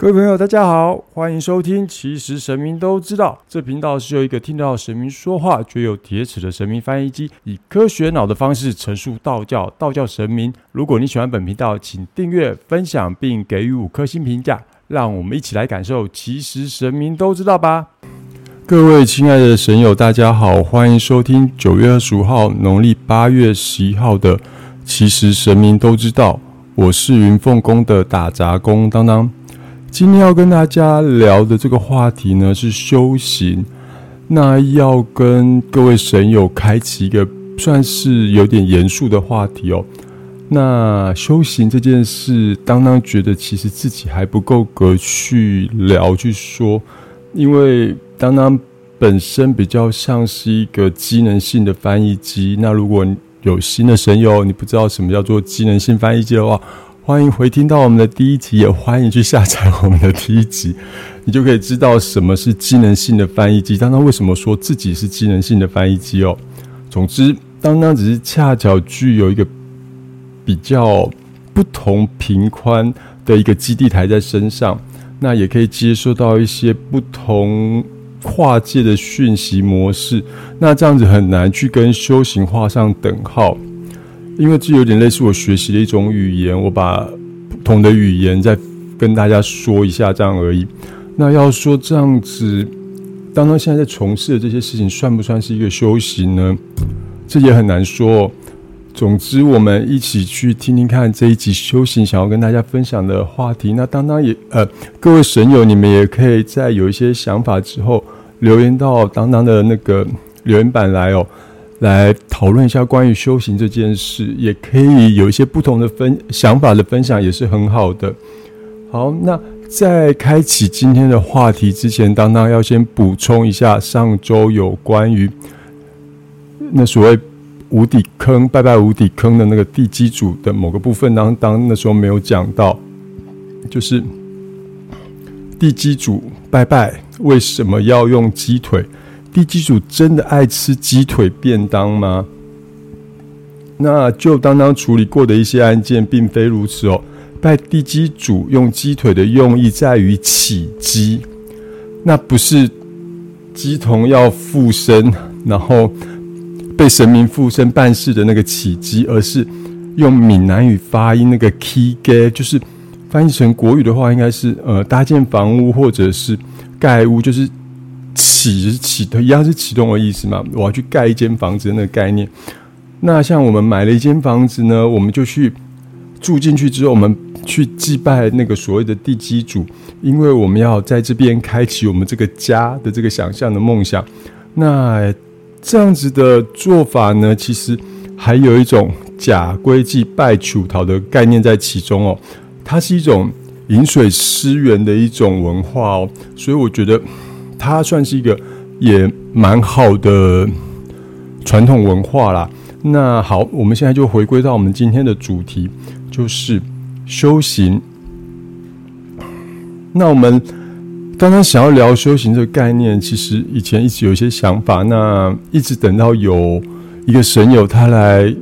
各位朋友，大家好，欢迎收听。其实神明都知道，这频道是由一个听到神明说话却有铁齿的神明翻译机，以科学脑的方式陈述道教、道教神明。如果你喜欢本频道，请订阅、分享并给予五颗星评价，让我们一起来感受。其实神明都知道吧。各位亲爱的神友，大家好，欢迎收听九月二十五号，农历八月十一号的。其实神明都知道，我是云凤宫的打杂工当当。今天要跟大家聊的这个话题呢是修行，那要跟各位神友开启一个算是有点严肃的话题哦。那修行这件事，当当觉得其实自己还不够格去聊去说，因为当当本身比较像是一个机能性的翻译机。那如果有新的神友，你不知道什么叫做机能性翻译机的话，欢迎回听到我们的第一集，也欢迎去下载我们的第一集，你就可以知道什么是机能性的翻译机。当当为什么说自己是机能性的翻译机哦？总之，当当只是恰巧具有一个比较不同频宽的一个基地台在身上，那也可以接收到一些不同跨界的讯息模式。那这样子很难去跟修行画上等号。因为这有点类似我学习的一种语言，我把不同的语言再跟大家说一下，这样而已。那要说这样子，当当现在在从事的这些事情，算不算是一个修行呢？这也很难说。总之，我们一起去听听看这一集修行想要跟大家分享的话题。那当当也呃，各位神友，你们也可以在有一些想法之后留言到当当的那个留言板来哦。来讨论一下关于修行这件事，也可以有一些不同的分想法的分享，也是很好的。好，那在开启今天的话题之前，当当要先补充一下上周有关于那所谓无底坑拜拜无底坑的那个地基组的某个部分，当当那时候没有讲到，就是地基组拜拜为什么要用鸡腿？地基主真的爱吃鸡腿便当吗？那就当当处理过的一些案件，并非如此哦。拜地基主用鸡腿的用意在于起鸡，那不是鸡童要附身，然后被神明附身办事的那个起鸡，而是用闽南语发音那个 key g 就是翻译成国语的话，应该是呃搭建房屋或者是盖屋，就是。启启的一样是启动的意思嘛？我要去盖一间房子的那个概念。那像我们买了一间房子呢，我们就去住进去之后，我们去祭拜那个所谓的地基主，因为我们要在这边开启我们这个家的这个想象的梦想。那这样子的做法呢，其实还有一种假归祭拜求桃的概念在其中哦。它是一种饮水思源的一种文化哦，所以我觉得。它算是一个也蛮好的传统文化啦。那好，我们现在就回归到我们今天的主题，就是修行。那我们刚刚想要聊修行这个概念，其实以前一直有一些想法。那一直等到有一个神友他来，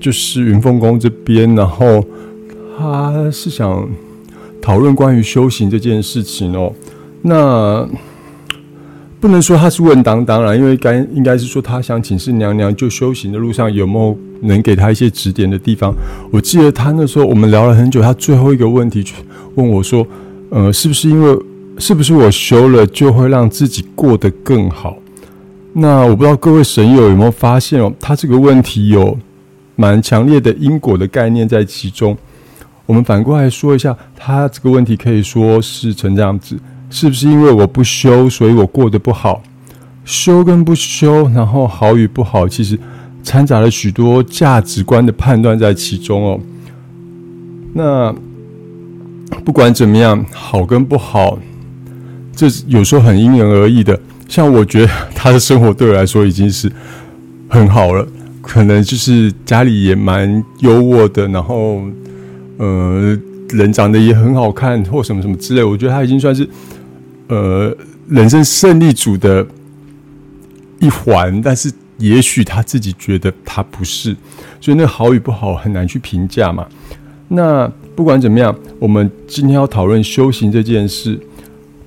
就是云凤宫这边，然后他是想讨论关于修行这件事情哦。那不能说他是问当当了，因为该应该是说他想请示娘娘，就修行的路上有没有能给他一些指点的地方。我记得他那时候我们聊了很久，他最后一个问题去问我说：“呃，是不是因为是不是我修了就会让自己过得更好？”那我不知道各位神友有没有发现哦，他这个问题有蛮强烈的因果的概念在其中。我们反过来说一下，他这个问题可以说是成这样子。是不是因为我不修，所以我过得不好？修跟不修，然后好与不好，其实掺杂了许多价值观的判断在其中哦。那不管怎么样，好跟不好，这有时候很因人而异的。像我觉得他的生活对我来说已经是很好了，可能就是家里也蛮优渥的，然后呃，人长得也很好看，或什么什么之类，我觉得他已经算是。呃，人生胜利组的一环，但是也许他自己觉得他不是，所以那好与不好很难去评价嘛。那不管怎么样，我们今天要讨论修行这件事。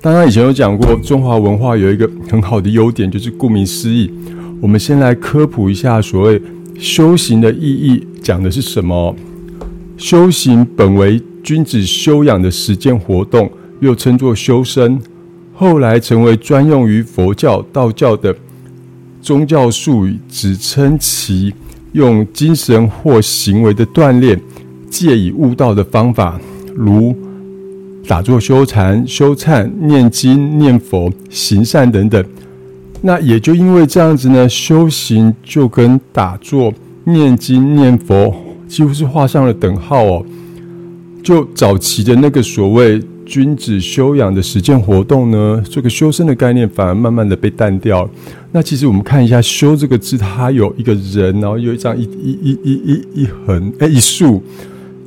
当然，以前有讲过，中华文化有一个很好的优点，就是顾名思义。我们先来科普一下所谓修行的意义，讲的是什么？修行本为君子修养的实践活动，又称作修身。后来成为专用于佛教、道教的宗教术语，指称其用精神或行为的锻炼，借以悟道的方法，如。打坐、修禅、修忏、念经、念佛、行善等等，那也就因为这样子呢，修行就跟打坐、念经、念佛几乎是画上了等号哦。就早期的那个所谓君子修养的实践活动呢，这个修身的概念反而慢慢的被淡掉。那其实我们看一下“修”这个字，它有一个人，然后有一张一一一一一一横哎一竖。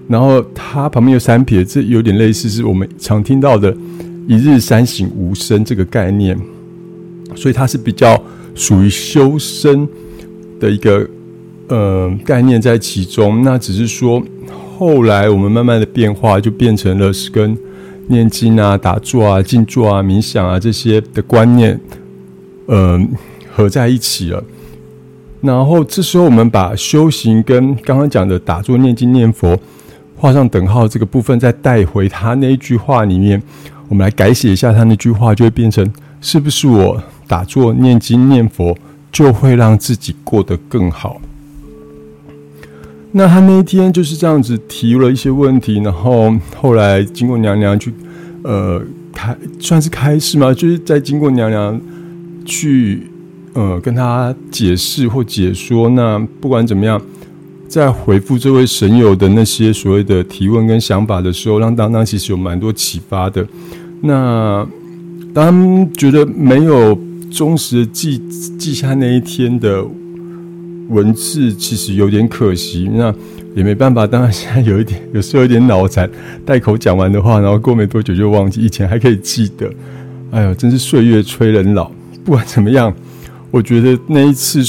然后它旁边有三撇，这有点类似是我们常听到的“一日三省吾身”这个概念，所以它是比较属于修身的一个呃概念在其中。那只是说后来我们慢慢的变化，就变成了是跟念经啊、打坐啊、静坐啊、冥想啊这些的观念，嗯，合在一起了。然后这时候我们把修行跟刚刚讲的打坐、念经、念佛。画上等号这个部分，再带回他那一句话里面，我们来改写一下他那句话，就会变成：是不是我打坐、念经、念佛，就会让自己过得更好？那他那一天就是这样子提了一些问题，然后后来经过娘娘去，呃，开算是开示嘛，就是在经过娘娘去，呃，跟他解释或解说。那不管怎么样。在回复这位神友的那些所谓的提问跟想法的时候，让当当其实有蛮多启发的。那当觉得没有忠实的记记下那一天的文字，其实有点可惜。那也没办法，当然现在有一点，有时候有点脑残，带口讲完的话，然后过没多久就忘记。以前还可以记得，哎呦，真是岁月催人老。不管怎么样，我觉得那一次。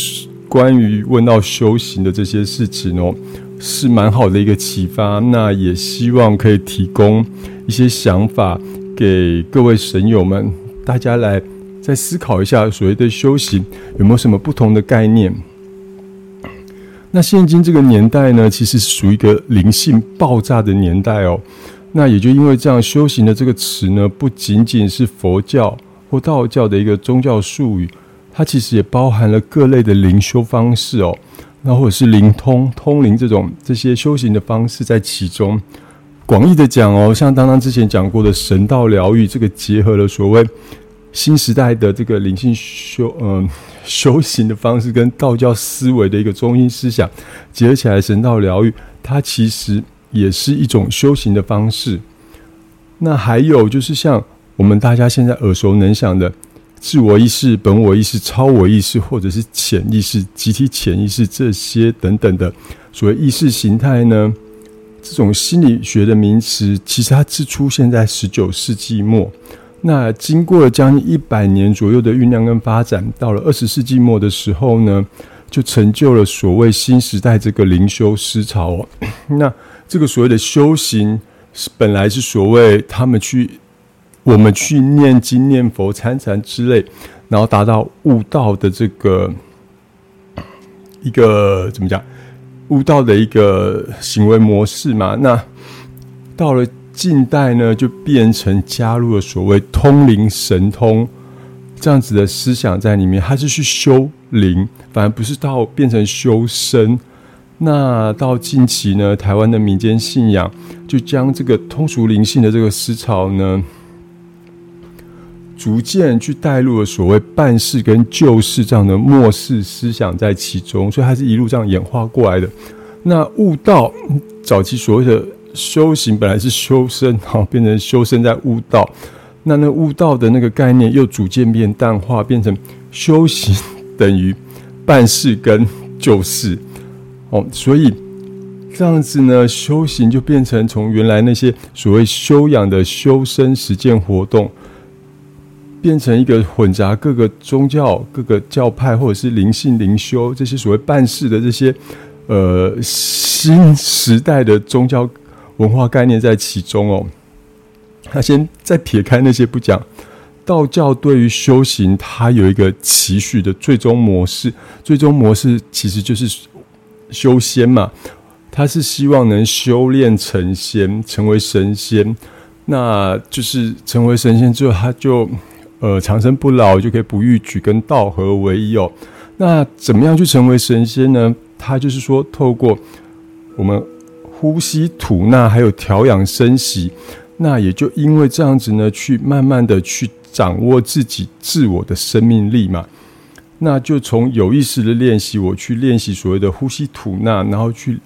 关于问到修行的这些事情哦，是蛮好的一个启发。那也希望可以提供一些想法给各位神友们，大家来再思考一下所谓的修行有没有什么不同的概念。那现今这个年代呢，其实是属于一个灵性爆炸的年代哦。那也就因为这样，修行的这个词呢，不仅仅是佛教或道教的一个宗教术语。它其实也包含了各类的灵修方式哦，那或者是灵通、通灵这种这些修行的方式在其中。广义的讲哦，像当当之前讲过的神道疗愈，这个结合了所谓新时代的这个灵性修嗯修行的方式，跟道教思维的一个中心思想结合起来，神道疗愈它其实也是一种修行的方式。那还有就是像我们大家现在耳熟能详的。自我意识、本我意识、超我意识，或者是潜意识、集体潜意识这些等等的所谓意识形态呢？这种心理学的名词，其实它是出现在十九世纪末。那经过了将近一百年左右的酝酿跟发展，到了二十世纪末的时候呢，就成就了所谓新时代这个灵修思潮。那这个所谓的修行，是本来是所谓他们去。我们去念经、念佛、参禅之类，然后达到悟道的这个一个怎么讲？悟道的一个行为模式嘛。那到了近代呢，就变成加入了所谓通灵神通这样子的思想在里面。它是去修灵，反而不是到变成修身。那到近期呢，台湾的民间信仰就将这个通俗灵性的这个思潮呢。逐渐去带入了所谓办事跟救世这样的末世思想在其中，所以它是一路这样演化过来的。那悟道早期所谓的修行本来是修身，好变成修身在悟道。那那悟道的那个概念又逐渐变淡化，变成修行等于办事跟救世。哦，所以这样子呢，修行就变成从原来那些所谓修养的修身实践活动。变成一个混杂各个宗教、各个教派，或者是灵性灵修这些所谓办事的这些呃新时代的宗教文化概念在其中哦。他先再撇开那些不讲，道教对于修行，它有一个期许的最终模式。最终模式其实就是修仙嘛，他是希望能修炼成仙，成为神仙。那就是成为神仙之后，他就呃长生不老，就可以不逾矩，跟道合为一哦。那怎么样去成为神仙呢？他就是说，透过我们呼吸吐纳，还有调养生息。那也就因为这样子呢，去慢慢的去掌握自己自我的生命力嘛。那就从有意识的练习，我去练习所谓的呼吸吐纳，然后去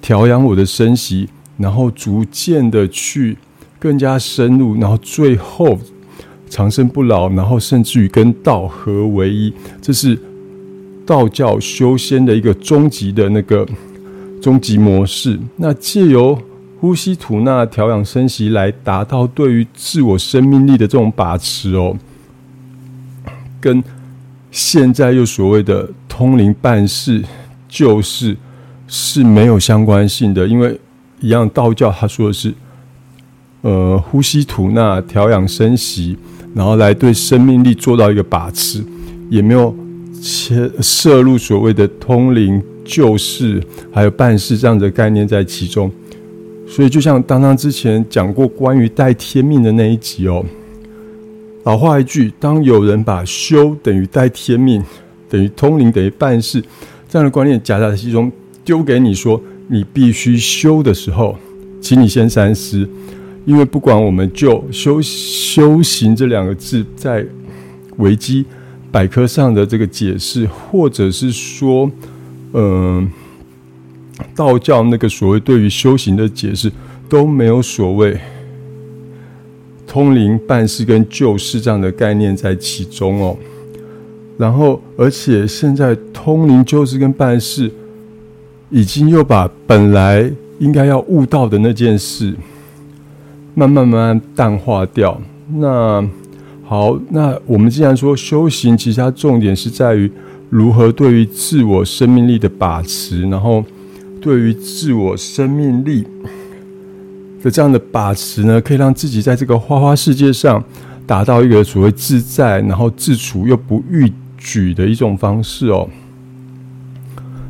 调养我的身息，然后逐渐的去更加深入，然后最后长生不老，然后甚至于跟道合为一，这是道教修仙的一个终极的那个终极模式。那借由呼吸吐纳、调养生息，来达到对于自我生命力的这种把持哦，跟现在又所谓的通灵办事救世是没有相关性的，因为一样道教他说的是，呃，呼吸吐纳、调养生息，然后来对生命力做到一个把持，也没有切摄入所谓的通灵救世还有办事这样的概念在其中。所以，就像当当之前讲过关于带天命的那一集哦，老话一句，当有人把修等于带天命，等于通灵，等于办事这样的观念夹在其中丢给你说，你必须修的时候，请你先三思，因为不管我们就修修行这两个字在维基百科上的这个解释，或者是说，嗯。道教那个所谓对于修行的解释都没有所谓通灵办事跟救世这样的概念在其中哦。然后，而且现在通灵救世跟办事已经又把本来应该要悟道的那件事慢慢慢慢淡化掉。那好，那我们既然说修行，其实它重点是在于如何对于自我生命力的把持，然后。对于自我生命力的这样的把持呢，可以让自己在这个花花世界上达到一个所谓自在，然后自处又不逾矩的一种方式哦。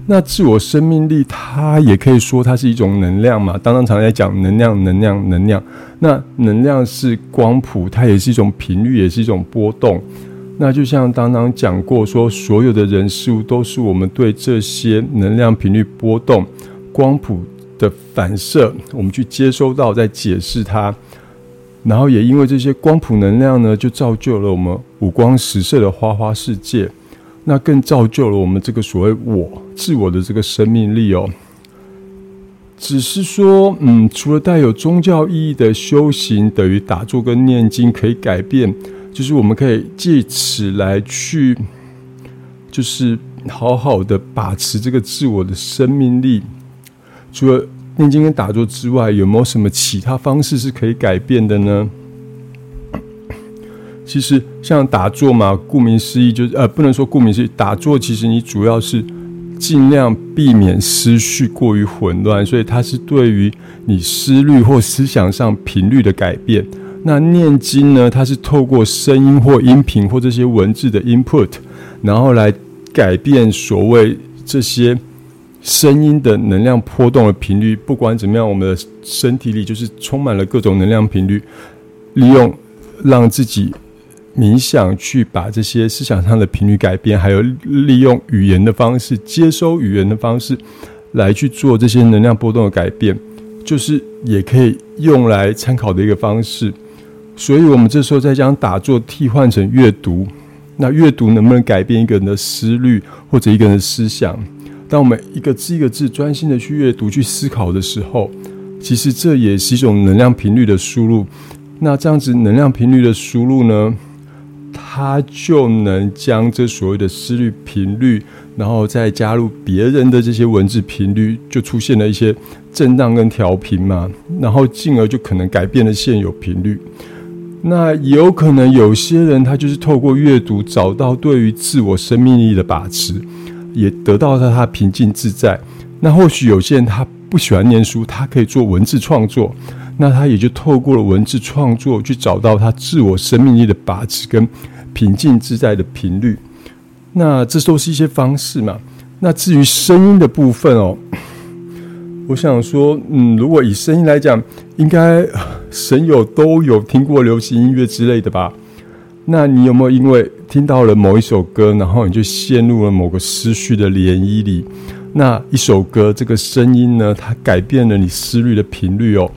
那自我生命力，它也可以说它是一种能量嘛。当当常在讲能量，能量，能量。那能量是光谱，它也是一种频率，也是一种波动。那就像当当讲过，说所有的人事物都是我们对这些能量频率波动、光谱的反射，我们去接收到，在解释它，然后也因为这些光谱能量呢，就造就了我们五光十色的花花世界，那更造就了我们这个所谓我自我的这个生命力哦。只是说，嗯，除了带有宗教意义的修行，等于打坐跟念经可以改变。就是我们可以借此来去，就是好好的把持这个自我的生命力。除了念经跟打坐之外，有没有什么其他方式是可以改变的呢？其实像打坐嘛，顾名思义就是呃，不能说顾名思义，打坐其实你主要是尽量避免思绪过于混乱，所以它是对于你思虑或思想上频率的改变。那念经呢？它是透过声音或音频或这些文字的 input，然后来改变所谓这些声音的能量波动的频率。不管怎么样，我们的身体里就是充满了各种能量频率。利用让自己冥想去把这些思想上的频率改变，还有利用语言的方式接收语言的方式来去做这些能量波动的改变，就是也可以用来参考的一个方式。所以，我们这时候再将打坐替换成阅读。那阅读能不能改变一个人的思虑或者一个人的思想？当我们一个字一个字专心的去阅读、去思考的时候，其实这也是一种能量频率的输入。那这样子能量频率的输入呢，它就能将这所谓的思虑频率，然后再加入别人的这些文字频率，就出现了一些震荡跟调频嘛。然后进而就可能改变了现有频率。那有可能有些人他就是透过阅读找到对于自我生命力的把持，也得到了他平静自在。那或许有些人他不喜欢念书，他可以做文字创作。那他也就透过了文字创作，去找到他自我生命力的把持跟平静自在的频率。那这都是一些方式嘛。那至于声音的部分哦，我想说，嗯，如果以声音来讲，应该神友都有听过流行音乐之类的吧？那你有没有因为听到了某一首歌，然后你就陷入了某个思绪的涟漪里？那一首歌这个声音呢，它改变了你思虑的频率哦。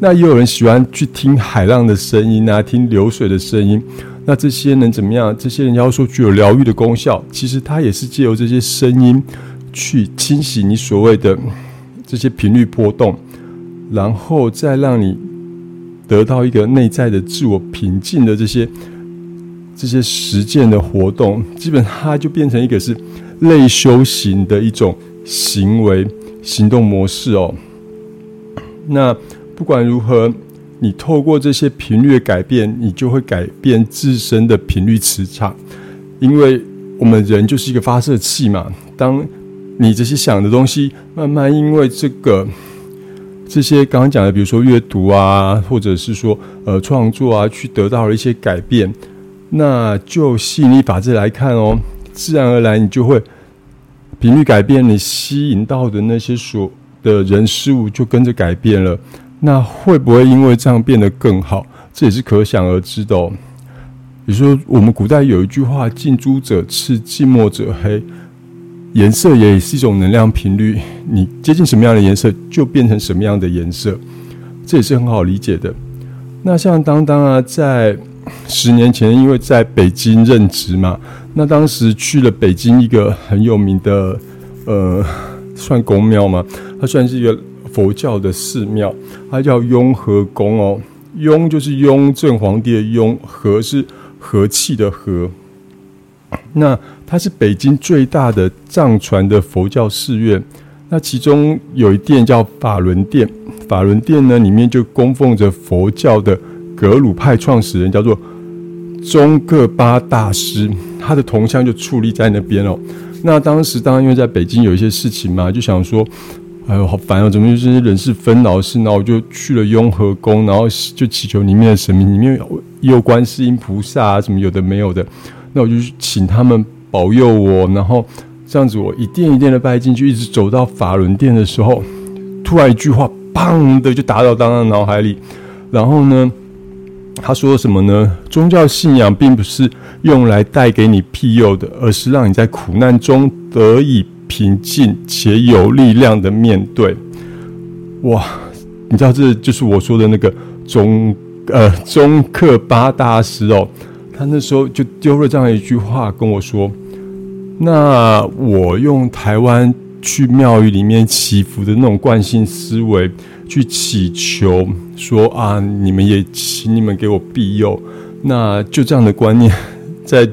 那也有人喜欢去听海浪的声音啊，听流水的声音。那这些能怎么样？这些人要说具有疗愈的功效，其实它也是借由这些声音去清洗你所谓的这些频率波动，然后再让你得到一个内在的自我平静的这些这些实践的活动，基本它就变成一个是类修行的一种行为行动模式哦。那不管如何。你透过这些频率的改变，你就会改变自身的频率磁场，因为我们人就是一个发射器嘛。当你这些想的东西慢慢因为这个这些刚刚讲的，比如说阅读啊，或者是说呃创作啊，去得到了一些改变，那就吸引力法则来看哦，自然而然你就会频率改变，你吸引到的那些所的人事物就跟着改变了。那会不会因为这样变得更好？这也是可想而知的哦。比如说，我们古代有一句话：“近朱者赤，近墨者黑。”颜色也是一种能量频率，你接近什么样的颜色，就变成什么样的颜色，这也是很好理解的。那像当当啊，在十年前，因为在北京任职嘛，那当时去了北京一个很有名的，呃，算宫庙嘛，它算是一个。佛教的寺庙，它叫雍和宫哦。雍就是雍正皇帝的雍，和是和气的和。那它是北京最大的藏传的佛教寺院。那其中有一殿叫法轮殿，法轮殿呢里面就供奉着佛教的格鲁派创始人，叫做宗喀巴大师，他的铜像就矗立在那边哦。那当时当然因为在北京有一些事情嘛，就想说。哎呦，好烦哦！怎么就是人事纷扰事？呢我就去了雍和宫，然后就祈求里面的神明，里面有观世音菩萨啊，什么有的没有的。那我就请他们保佑我，然后这样子，我一殿一殿的拜进去，一直走到法轮殿的时候，突然一句话，砰的就打到当当脑海里。然后呢，他说什么呢？宗教信仰并不是用来带给你庇佑的，而是让你在苦难中得以。平静且有力量的面对，哇！你知道这就是我说的那个中呃中克巴大师哦，他那时候就丢了这样一句话跟我说：“那我用台湾去庙宇里面祈福的那种惯性思维去祈求，说啊，你们也请你们给我庇佑。”那就这样的观念，在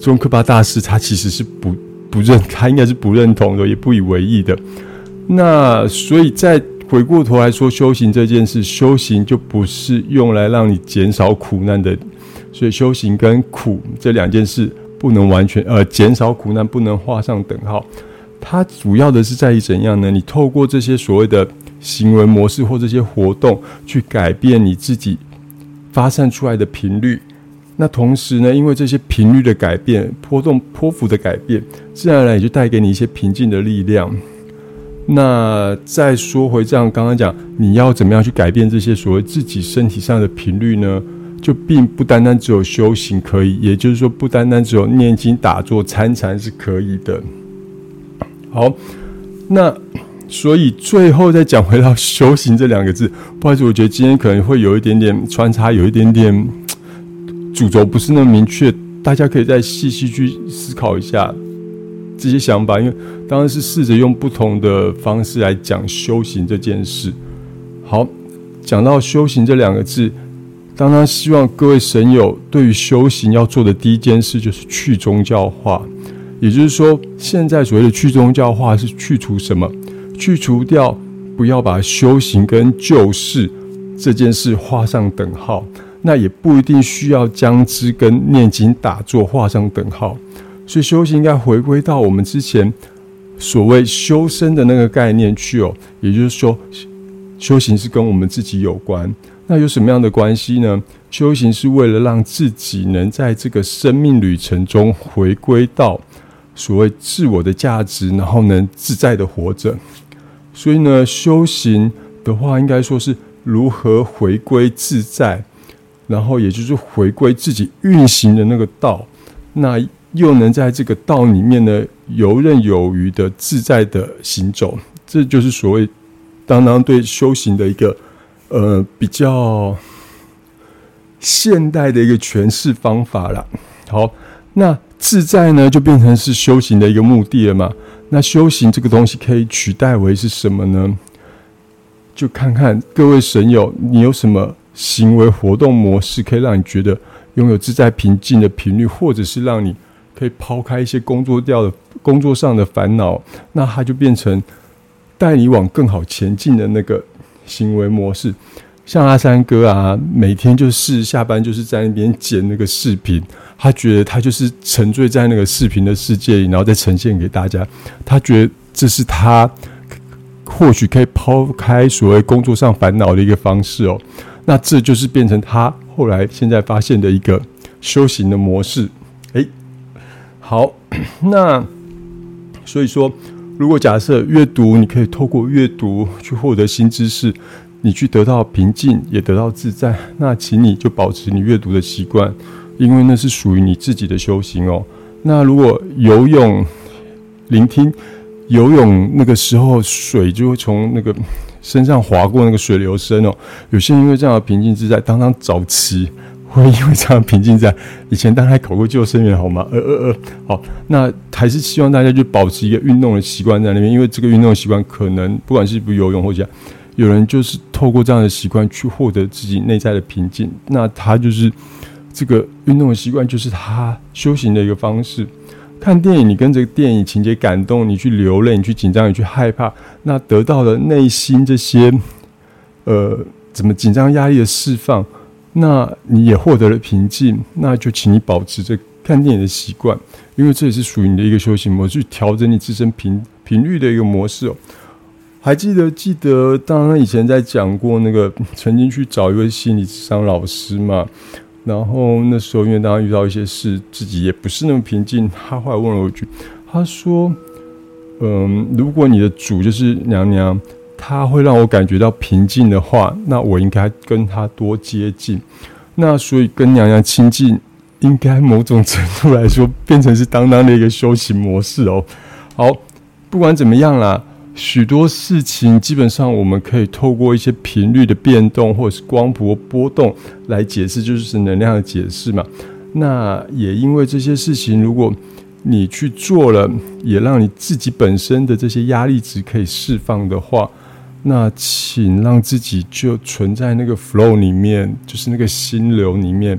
中克巴大师他其实是不。不认，他应该是不认同的，也不以为意的。那所以，在回过头来说，修行这件事，修行就不是用来让你减少苦难的。所以，修行跟苦这两件事不能完全呃减少苦难，不能画上等号。它主要的是在于怎样呢？你透过这些所谓的行为模式或这些活动，去改变你自己发散出来的频率。那同时呢，因为这些频率的改变、波动、波幅的改变，自然而然也就带给你一些平静的力量。那再说回这样，刚刚讲你要怎么样去改变这些所谓自己身体上的频率呢？就并不单单只有修行可以，也就是说，不单单只有念经、打坐、参禅是可以的。好，那所以最后再讲回到修行这两个字，不好意思，我觉得今天可能会有一点点穿插，有一点点。主轴不是那么明确，大家可以再细细去思考一下这些想法，因为当然是试着用不同的方式来讲修行这件事。好，讲到修行这两个字，当然希望各位神友对于修行要做的第一件事就是去宗教化，也就是说，现在所谓的去宗教化是去除什么？去除掉不要把修行跟救世这件事画上等号。那也不一定需要将之跟念经打坐画上等号，所以修行应该回归到我们之前所谓修身的那个概念去哦，也就是说，修行是跟我们自己有关。那有什么样的关系呢？修行是为了让自己能在这个生命旅程中回归到所谓自我的价值，然后能自在的活着。所以呢，修行的话，应该说是如何回归自在，然后也就是回归自己运行的那个道，那又能在这个道里面呢游刃有余的自在的行走。这就是所谓当当对修行的一个。呃，比较现代的一个诠释方法了。好，那自在呢，就变成是修行的一个目的了嘛？那修行这个东西可以取代为是什么呢？就看看各位神友，你有什么行为活动模式，可以让你觉得拥有自在平静的频率，或者是让你可以抛开一些工作掉的工作上的烦恼，那它就变成带你往更好前进的那个。行为模式，像阿三哥啊，每天就是下班就是在那边剪那个视频，他觉得他就是沉醉在那个视频的世界里，然后再呈现给大家。他觉得这是他或许可以抛开所谓工作上烦恼的一个方式哦。那这就是变成他后来现在发现的一个修行的模式。诶，好，那所以说。如果假设阅读，你可以透过阅读去获得新知识，你去得到平静，也得到自在，那请你就保持你阅读的习惯，因为那是属于你自己的修行哦。那如果游泳，聆听游泳那个时候水就会从那个身上划过那个水流声哦，有些因为这样的平静自在，当当早期。会因为这样平静在以前，当然还考过救生员，好吗？呃呃呃，好，那还是希望大家就保持一个运动的习惯在那边，因为这个运动的习惯可能不管是不游泳或者有人就是透过这样的习惯去获得自己内在的平静，那他就是这个运动的习惯就是他修行的一个方式。看电影，你跟这个电影情节感动，你去流泪，你去紧张，你去害怕，那得到了内心这些呃怎么紧张压力的释放。那你也获得了平静，那就请你保持着看电影的习惯，因为这也是属于你的一个修行模式，调整你自身频频率的一个模式哦。还记得记得，当然以前在讲过那个曾经去找一位心理智商老师嘛，然后那时候因为当时遇到一些事，自己也不是那么平静，他后来问了我一句，他说：“嗯，如果你的主就是娘娘。”他会让我感觉到平静的话，那我应该跟他多接近。那所以跟娘娘亲近，应该某种程度来说变成是当当的一个修行模式哦。好，不管怎么样啦，许多事情基本上我们可以透过一些频率的变动或者是光波波动来解释，就是能量的解释嘛。那也因为这些事情，如果你去做了，也让你自己本身的这些压力值可以释放的话。那请让自己就存在那个 flow 里面，就是那个心流里面，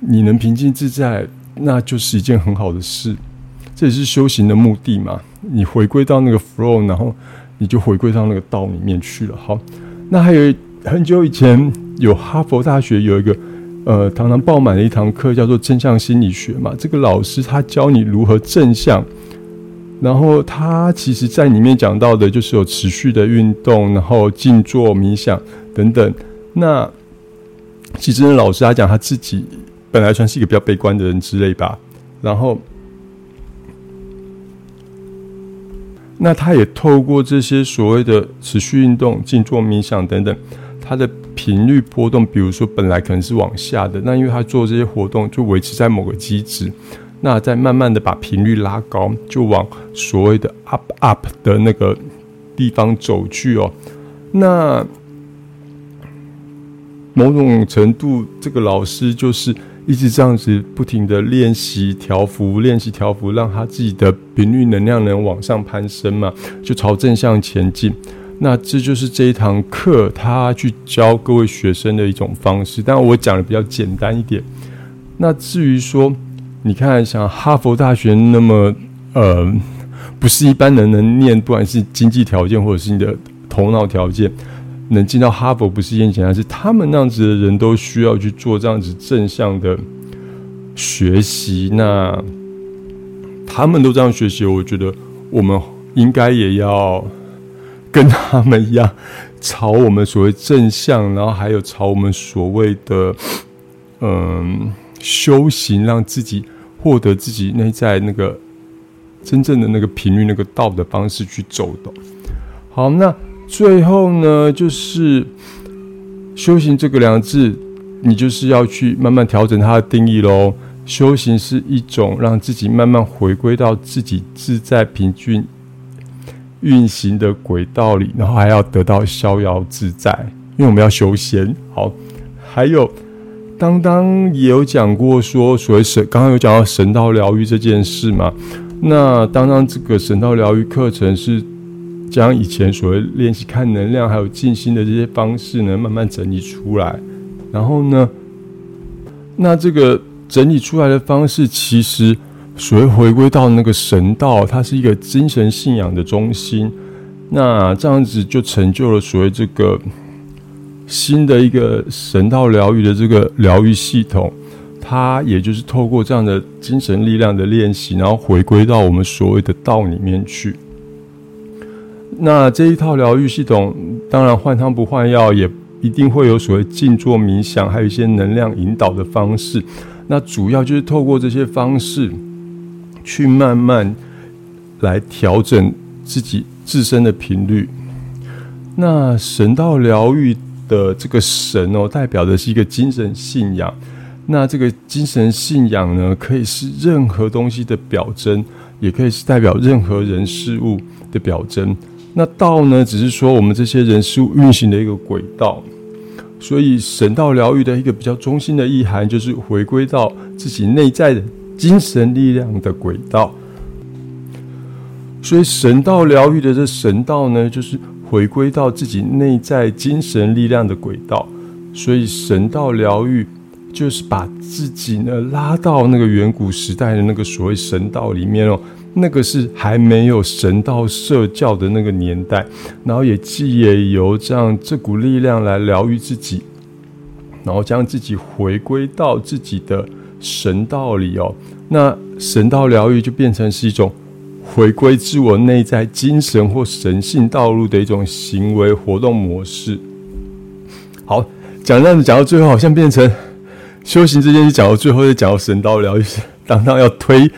你能平静自在，那就是一件很好的事。这也是修行的目的嘛。你回归到那个 flow，然后你就回归到那个道里面去了。好，那还有很久以前有哈佛大学有一个呃，常常爆满的一堂课，叫做正向心理学嘛。这个老师他教你如何正向。然后他其实在里面讲到的，就是有持续的运动，然后静坐冥想等等。那其实老师他讲他自己本来算是一个比较悲观的人之类吧。然后，那他也透过这些所谓的持续运动、静坐冥想等等，他的频率波动，比如说本来可能是往下的，那因为他做这些活动，就维持在某个机制。那再慢慢的把频率拉高，就往所谓的 up up 的那个地方走去哦。那某种程度，这个老师就是一直这样子不停的练习调幅，练习调幅，让他自己的频率能量能往上攀升嘛，就朝正向前进。那这就是这一堂课他去教各位学生的一种方式，但我讲的比较简单一点。那至于说，你看，像哈佛大学那么，呃，不是一般人能念，不管是经济条件或者是你的头脑条件，能进到哈佛不是一件简单事。他们那样子的人都需要去做这样子正向的学习。那他们都这样学习，我觉得我们应该也要跟他们一样，朝我们所谓正向，然后还有朝我们所谓的嗯修行，让自己获得自己内在那个真正的那个频率、那个道的方式去走的。好，那最后呢，就是修行这个两字，你就是要去慢慢调整它的定义喽。修行是一种让自己慢慢回归到自己自在平均运行的轨道里，然后还要得到逍遥自在，因为我们要修仙。好，还有当当也有讲过说，所谓神，刚刚有讲到神道疗愈这件事嘛？那当当这个神道疗愈课程是将以前所谓练习看能量还有静心的这些方式呢，慢慢整理出来，然后呢，那这个。整理出来的方式，其实所谓回归到那个神道，它是一个精神信仰的中心。那这样子就成就了所谓这个新的一个神道疗愈的这个疗愈系统。它也就是透过这样的精神力量的练习，然后回归到我们所谓的道里面去。那这一套疗愈系统，当然换汤不换药，也一定会有所谓静坐冥想，还有一些能量引导的方式。那主要就是透过这些方式，去慢慢来调整自己自身的频率。那神道疗愈的这个神哦，代表的是一个精神信仰。那这个精神信仰呢，可以是任何东西的表征，也可以是代表任何人事物的表征。那道呢，只是说我们这些人事物运行的一个轨道。所以，神道疗愈的一个比较中心的意涵，就是回归到自己内在的精神力量的轨道。所以，神道疗愈的这神道呢，就是回归到自己内在精神力量的轨道。所以，神道疗愈就是把自己呢拉到那个远古时代的那个所谓神道里面哦。那个是还没有神道社教的那个年代，然后也既也由这样这股力量来疗愈自己，然后将自己回归到自己的神道里哦。那神道疗愈就变成是一种回归自我内在精神或神性道路的一种行为活动模式。好，讲这样子讲到最后，好像变成修行这件事讲到最后，就讲到神道疗愈，当当要推。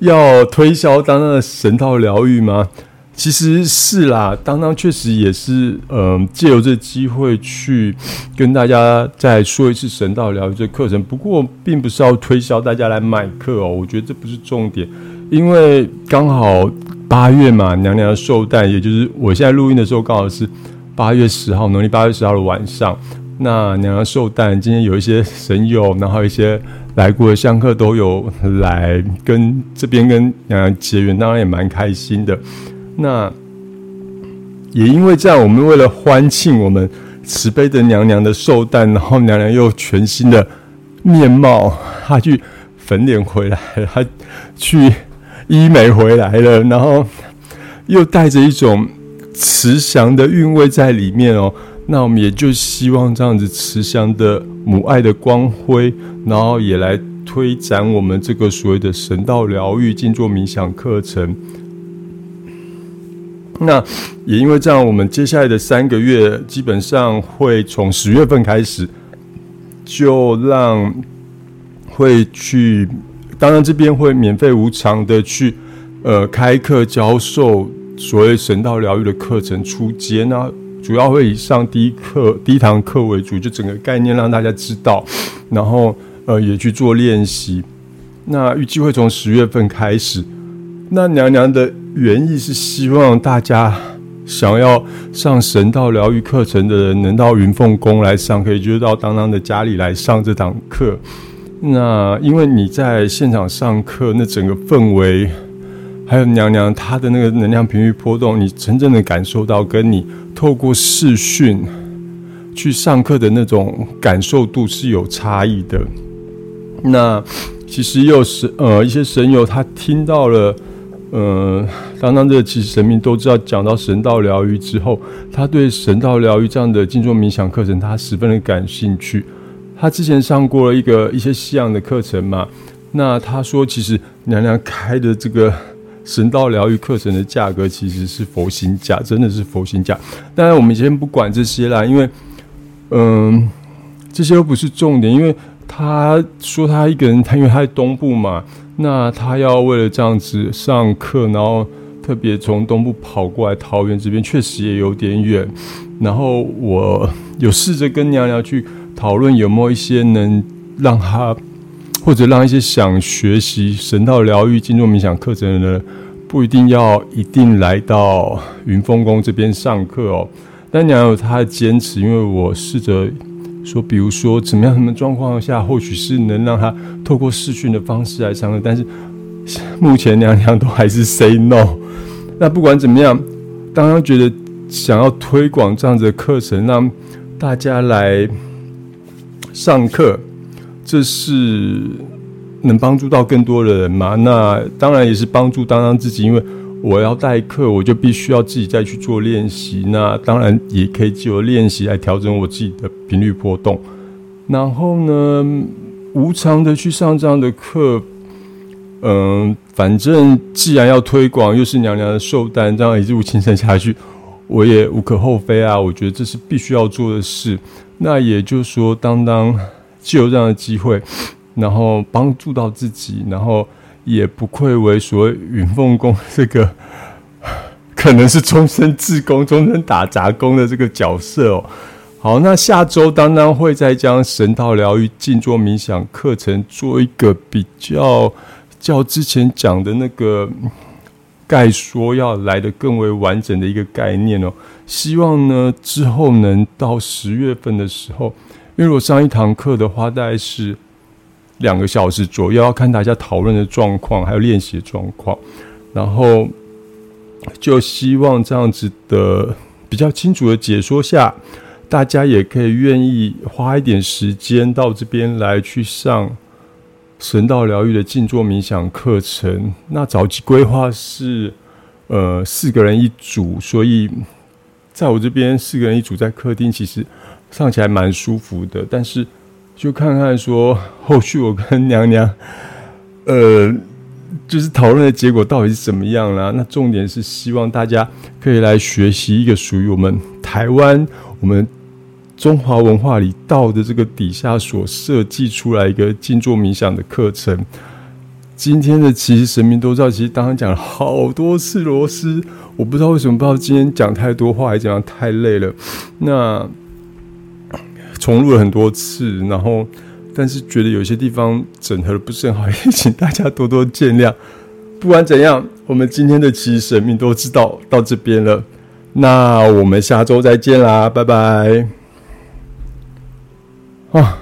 要推销当当的神道疗愈吗？其实是啦，当当确实也是，嗯，借由这机会去跟大家再说一次神道疗愈这课程。不过，并不是要推销大家来买课哦，我觉得这不是重点，因为刚好八月嘛，娘娘的寿诞，也就是我现在录音的时候，刚好是八月十号，农历八月十号的晚上。那娘娘寿诞，今天有一些神友，然后一些。来过的香客都有来跟这边跟娘娘结缘，当然也蛮开心的。那也因为这样，我们为了欢庆我们慈悲的娘娘的寿诞，然后娘娘又全新的面貌，她去粉脸回来，她去医美回来了，然后又带着一种慈祥的韵味在里面哦。那我们也就希望这样子慈祥的母爱的光辉，然后也来推展我们这个所谓的神道疗愈静坐冥想课程。那也因为这样，我们接下来的三个月基本上会从十月份开始，就让会去，当然这边会免费无偿的去呃开课教授所谓神道疗愈的课程初阶那。主要会以上第一课、第一堂课为主，就整个概念让大家知道，然后呃也去做练习。那预计会从十月份开始。那娘娘的原意是希望大家想要上神道疗愈课程的人，能到云凤宫来上，可以就到当当的家里来上这堂课。那因为你在现场上课，那整个氛围。还有娘娘她的那个能量频率波动，你真正的感受到，跟你透过视讯去上课的那种感受度是有差异的。那其实又是呃一些神友他听到了，呃，当当这其实神明都知道，讲到神道疗愈之后，他对神道疗愈这样的静坐冥想课程，他十分的感兴趣。他之前上过了一个一些西洋的课程嘛，那他说其实娘娘开的这个。神道疗愈课程的价格其实是佛心价，真的是佛心价。当然，我们先不管这些啦，因为，嗯，这些都不是重点。因为他说他一个人，他因为他在东部嘛，那他要为了这样子上课，然后特别从东部跑过来桃园这边，确实也有点远。然后我有试着跟娘娘去讨论，有没有一些能让他。或者让一些想学习神道疗愈、静坐冥想课程的人，不一定要一定来到云峰宫这边上课哦。但娘有她的坚持，因为我试着说，比如说怎么样、什么状况下，或许是能让他透过视讯的方式来上课。但是目前娘娘都还是 say no。那不管怎么样，当然觉得想要推广这样子的课程，让大家来上课。这是能帮助到更多的人吗？那当然也是帮助当当自己，因为我要代课，我就必须要自己再去做练习。那当然也可以借由练习来调整我自己的频率波动。然后呢，无偿的去上这样的课，嗯，反正既然要推广，又是娘娘的寿诞，这样一路亲身下去，我也无可厚非啊。我觉得这是必须要做的事。那也就是说，当当。就有这样的机会，然后帮助到自己，然后也不愧为所谓云凤宫这个可能是终身自宫、终身打杂工的这个角色哦。好，那下周当当会再将神道疗愈静坐冥想课程做一个比较较之前讲的那个概说要来的更为完整的一个概念哦。希望呢之后能到十月份的时候。因为如果上一堂课的话，大概是两个小时左右，要看大家讨论的状况，还有练习的状况，然后就希望这样子的比较清楚的解说下，大家也可以愿意花一点时间到这边来去上神道疗愈的静坐冥想课程。那早期规划是呃四个人一组，所以在我这边四个人一组在客厅，其实。上起来蛮舒服的，但是就看看说后续我跟娘娘，呃，就是讨论的结果到底是怎么样啦。那重点是希望大家可以来学习一个属于我们台湾、我们中华文化里道的这个底下所设计出来一个静坐冥想的课程。今天的其实神明都知道，其实刚刚讲了好多次螺丝，我不知道为什么，不知道今天讲太多话，还是怎样太累了。那。重录了很多次，然后但是觉得有些地方整合的不是很好，也请大家多多见谅。不管怎样，我们今天的其实神明都知道到这边了，那我们下周再见啦，拜拜。啊。